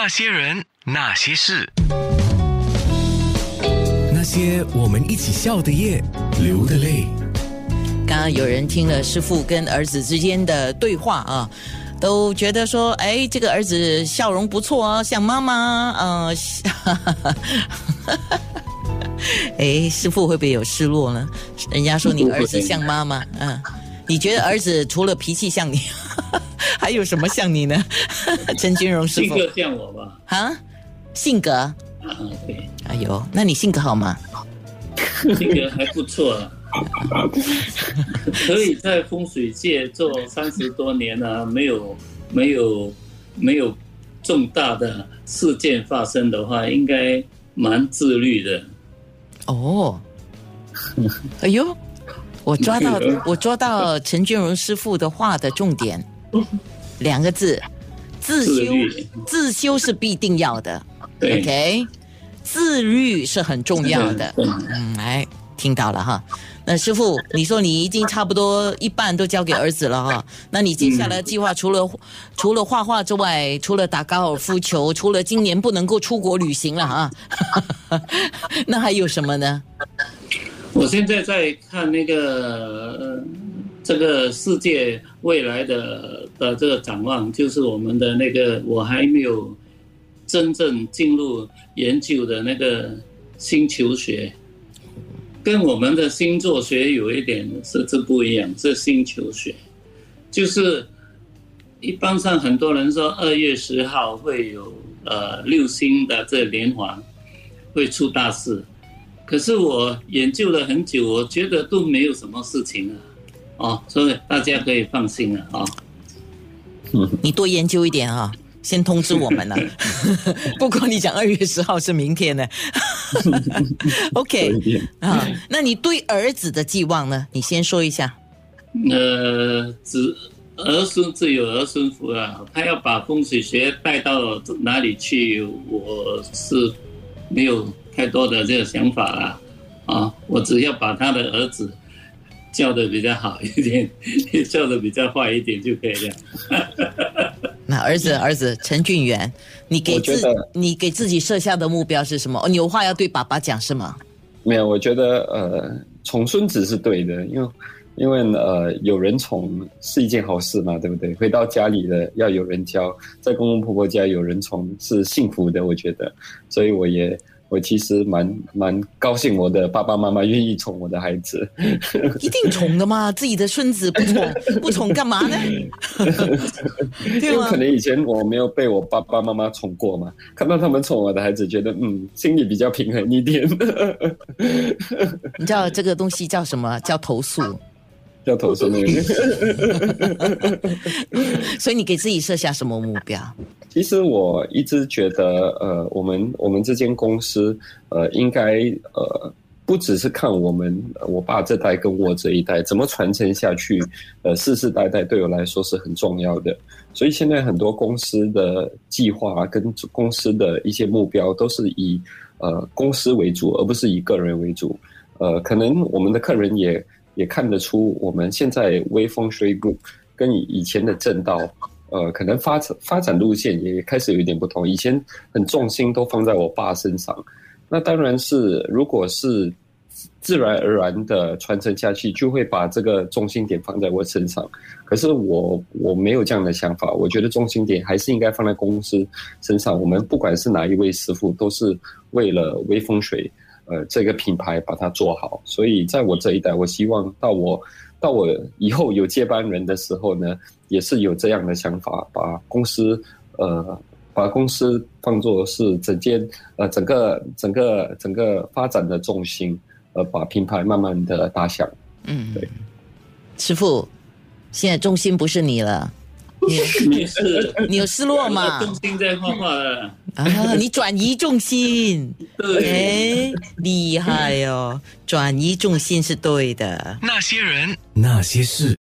那些人，那些事，那些我们一起笑的夜，流的泪。刚刚有人听了师傅跟儿子之间的对话啊，都觉得说，哎，这个儿子笑容不错哦，像妈妈，呃，哎，师傅会不会有失落呢？人家说你儿子像妈妈，嗯，你觉得儿子除了脾气像你，还有什么像你呢？陈君荣师傅性格像我吧？啊，性格，啊，对，哎呦，那你性格好吗？性格还不错啊。可以在风水界做三十多年了、没有没有没有重大的事件发生的话，应该蛮自律的。哦，哎呦，我抓到 我抓到陈俊荣师傅的话的重点，两个字，自修自修是必定要的。对，OK，自律是很重要的，对。嗯，哎，听到了哈。那师傅，你说你已经差不多一半都交给儿子了哈，那你接下来计划除了、除了画画之外，除了打高尔夫球，除了今年不能够出国旅行了哈，那还有什么呢？我现在在看那个、呃、这个世界未来的的这个展望，就是我们的那个我还没有真正进入研究的那个星球学，跟我们的星座学有一点实质不一样，是星球学，就是一般上很多人说二月十号会有呃六星的这连环会出大事。可是我研究了很久，我觉得都没有什么事情啊，哦，所以大家可以放心了啊、嗯你多研究一点啊，先通知我们了。不过你讲二月十号是明天呢，OK 啊？那你对儿子的寄望呢？你先说一下。呃，子儿孙自有儿孙福啊，他要把风水学带到哪里去，我是没有太多的这个想法啦，啊，我只要把他的儿子教的比较好一点，叫的比较坏一点就可以了。那儿子，儿子陈俊元，你给自我觉得你给自己设下的目标是什么？哦，你有话要对爸爸讲是吗？没有，我觉得呃，宠孙子是对的，因为因为呃，有人宠是一件好事嘛，对不对？回到家里的要有人教，在公公婆婆家有人宠是幸福的，我觉得，所以我也我其实蛮蛮高兴，我的爸爸妈妈愿意宠我的孩子。一定宠的嘛，自己的孙子不宠 不宠干嘛呢？因为可？能以前我没有被我爸爸妈妈宠过嘛，看到他们宠我的孩子，觉得嗯，心里比较平衡一点，你知道这个东西叫什么？叫投诉。要投诉那个。所以你给自己设下什么目标？其实我一直觉得，呃，我们我们这间公司，呃，应该呃，不只是看我们我爸这代跟我这一代怎么传承下去，呃，世世代代对我来说是很重要的。所以现在很多公司的计划跟公司的一些目标都是以呃公司为主，而不是以个人为主。呃，可能我们的客人也也看得出，我们现在微风水 group 跟以以前的正道，呃，可能发展发展路线也开始有一点不同。以前很重心都放在我爸身上，那当然是如果是自然而然的传承下去，就会把这个中心点放在我身上。可是我我没有这样的想法，我觉得中心点还是应该放在公司身上。我们不管是哪一位师傅，都是为了微风水。呃，这个品牌把它做好，所以在我这一代，我希望到我到我以后有接班人的时候呢，也是有这样的想法，把公司呃把公司当做是整间呃整个整个整个发展的重心，呃，把品牌慢慢的打响。嗯，对。师傅，现在重心不是你了，你 你是你有失落吗？重心在画画了，啊，你转移重心，对。哎，厉害哦，转移重心是对的。那些人，那些事。